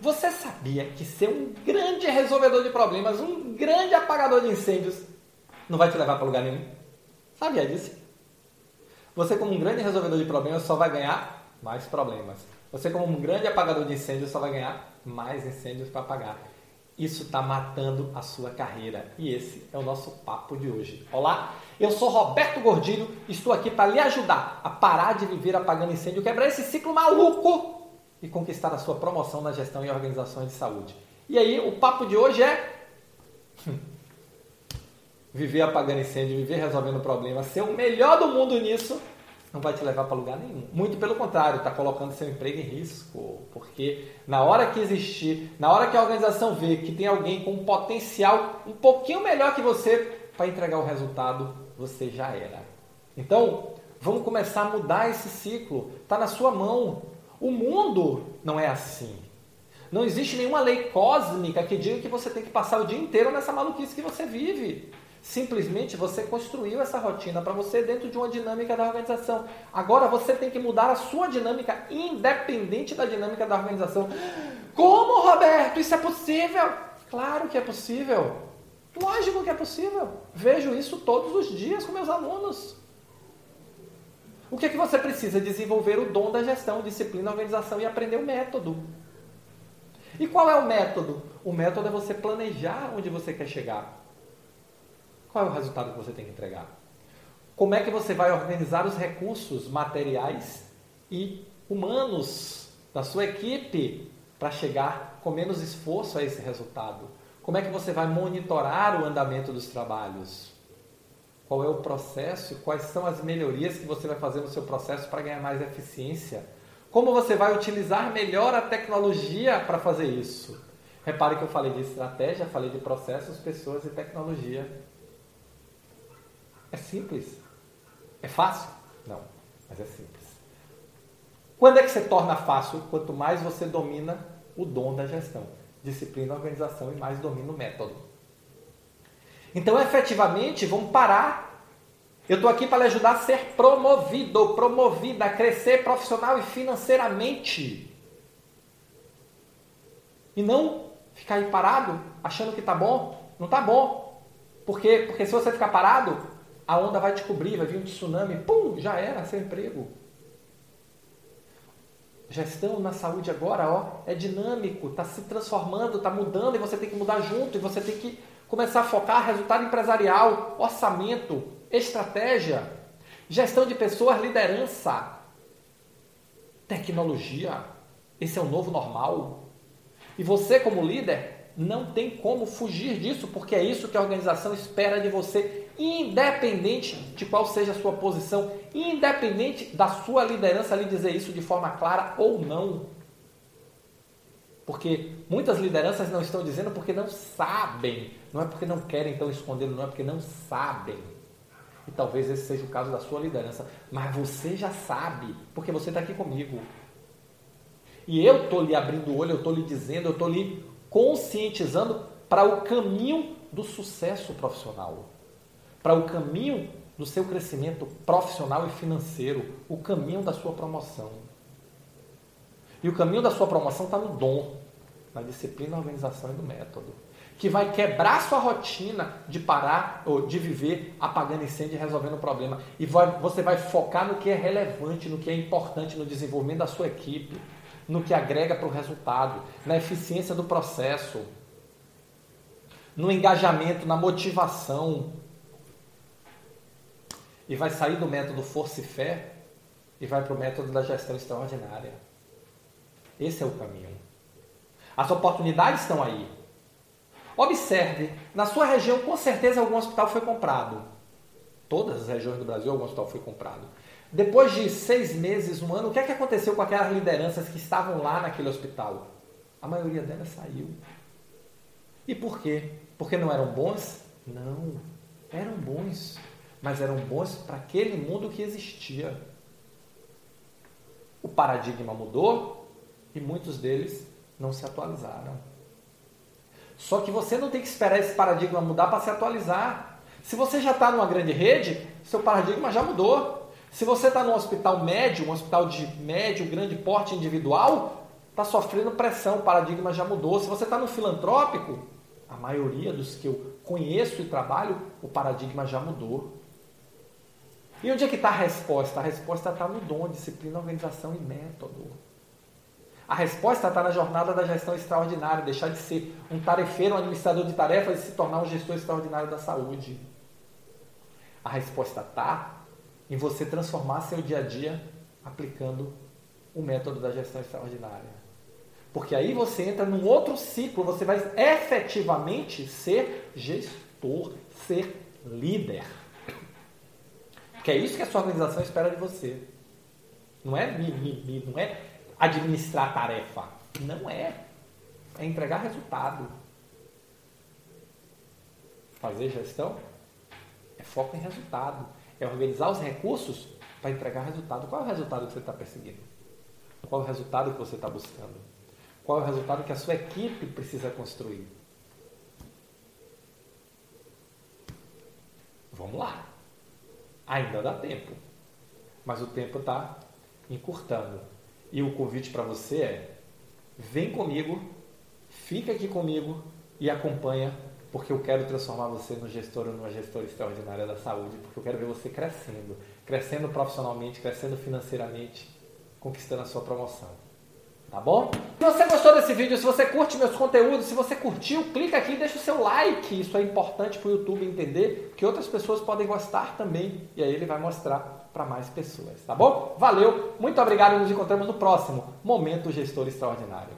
Você sabia que ser um grande resolvedor de problemas, um grande apagador de incêndios, não vai te levar para lugar nenhum? Sabia disso? Você, como um grande resolvedor de problemas, só vai ganhar mais problemas. Você, como um grande apagador de incêndios, só vai ganhar mais incêndios para apagar. Isso está matando a sua carreira. E esse é o nosso papo de hoje. Olá, eu sou Roberto Gordilho, estou aqui para lhe ajudar a parar de viver apagando incêndio, quebrar esse ciclo maluco e conquistar a sua promoção na gestão e organizações de saúde. E aí, o papo de hoje é viver apagando incêndio, viver resolvendo problemas, ser o melhor do mundo nisso, não vai te levar para lugar nenhum. Muito pelo contrário, está colocando seu emprego em risco. Porque na hora que existir, na hora que a organização vê que tem alguém com um potencial um pouquinho melhor que você para entregar o resultado, você já era. Então, vamos começar a mudar esse ciclo. Está na sua mão. O mundo não é assim. Não existe nenhuma lei cósmica que diga que você tem que passar o dia inteiro nessa maluquice que você vive. Simplesmente você construiu essa rotina para você dentro de uma dinâmica da organização. Agora você tem que mudar a sua dinâmica independente da dinâmica da organização. Como, Roberto? Isso é possível? Claro que é possível. Lógico que é possível. Vejo isso todos os dias com meus alunos. O que é que você precisa? Desenvolver o dom da gestão, disciplina, organização e aprender o método. E qual é o método? O método é você planejar onde você quer chegar. Qual é o resultado que você tem que entregar? Como é que você vai organizar os recursos materiais e humanos da sua equipe para chegar com menos esforço a esse resultado? Como é que você vai monitorar o andamento dos trabalhos? Qual é o processo, quais são as melhorias que você vai fazer no seu processo para ganhar mais eficiência. Como você vai utilizar melhor a tecnologia para fazer isso? Repare que eu falei de estratégia, falei de processos, pessoas e tecnologia. É simples. É fácil? Não, mas é simples. Quando é que você torna fácil? Quanto mais você domina o dom da gestão. Disciplina, organização e mais domina o método. Então, efetivamente, vamos parar. Eu estou aqui para lhe ajudar a ser promovido, promovida, a crescer profissional e financeiramente. E não ficar aí parado, achando que está bom. Não está bom. Por quê? Porque se você ficar parado, a onda vai te cobrir, vai vir um tsunami, pum, já era seu emprego. Gestão na saúde agora, ó, é dinâmico, está se transformando, está mudando e você tem que mudar junto e você tem que começar a focar resultado empresarial, orçamento, estratégia, gestão de pessoas, liderança, tecnologia. Esse é o novo normal. E você, como líder, não tem como fugir disso, porque é isso que a organização espera de você, independente de qual seja a sua posição, independente da sua liderança lhe dizer isso de forma clara ou não. Porque muitas lideranças não estão dizendo porque não sabem. Não é porque não querem então escondê-lo, não é porque não sabem. E talvez esse seja o caso da sua liderança. Mas você já sabe, porque você está aqui comigo. E eu estou lhe abrindo o olho, eu estou lhe dizendo, eu estou lhe conscientizando para o caminho do sucesso profissional. Para o caminho do seu crescimento profissional e financeiro. O caminho da sua promoção. E o caminho da sua promoção está no dom, na disciplina, na organização e no método. Que vai quebrar sua rotina de parar ou de viver apagando incêndio e resolvendo o problema. E vai, você vai focar no que é relevante, no que é importante no desenvolvimento da sua equipe, no que agrega para o resultado, na eficiência do processo, no engajamento, na motivação. E vai sair do método força e fé e vai para o método da gestão extraordinária. Esse é o caminho. As oportunidades estão aí. Observe, na sua região com certeza algum hospital foi comprado. Todas as regiões do Brasil algum hospital foi comprado. Depois de seis meses, um ano, o que é que aconteceu com aquelas lideranças que estavam lá naquele hospital? A maioria delas saiu. E por quê? Porque não eram bons? Não, eram bons, mas eram bons para aquele mundo que existia. O paradigma mudou, e muitos deles não se atualizaram. Só que você não tem que esperar esse paradigma mudar para se atualizar. Se você já está numa grande rede, seu paradigma já mudou. Se você está num hospital médio, um hospital de médio, grande porte individual, está sofrendo pressão, o paradigma já mudou. Se você está no filantrópico, a maioria dos que eu conheço e trabalho, o paradigma já mudou. E onde é que está a resposta? A resposta está no dom, disciplina, organização e método. A resposta está na jornada da gestão extraordinária, deixar de ser um tarefeiro, um administrador de tarefas e se tornar um gestor extraordinário da saúde. A resposta está em você transformar seu dia a dia aplicando o método da gestão extraordinária. Porque aí você entra num outro ciclo, você vai efetivamente ser gestor, ser líder. Que é isso que a sua organização espera de você. Não é, não é administrar tarefa. Não é. É entregar resultado. Fazer gestão é foco em resultado. É organizar os recursos para entregar resultado. Qual é o resultado que você está perseguindo? Qual é o resultado que você está buscando? Qual é o resultado que a sua equipe precisa construir? Vamos lá. Ainda dá tempo. Mas o tempo está encurtando. E o convite para você é: vem comigo, fica aqui comigo e acompanha, porque eu quero transformar você no gestor ou numa gestora extraordinária da saúde, porque eu quero ver você crescendo, crescendo profissionalmente, crescendo financeiramente, conquistando a sua promoção. Tá bom? Se você gostou desse vídeo, se você curte meus conteúdos, se você curtiu, clica aqui e deixa o seu like. Isso é importante para o YouTube entender que outras pessoas podem gostar também. E aí ele vai mostrar para mais pessoas, tá bom? Valeu, muito obrigado e nos encontramos no próximo Momento Gestor Extraordinário.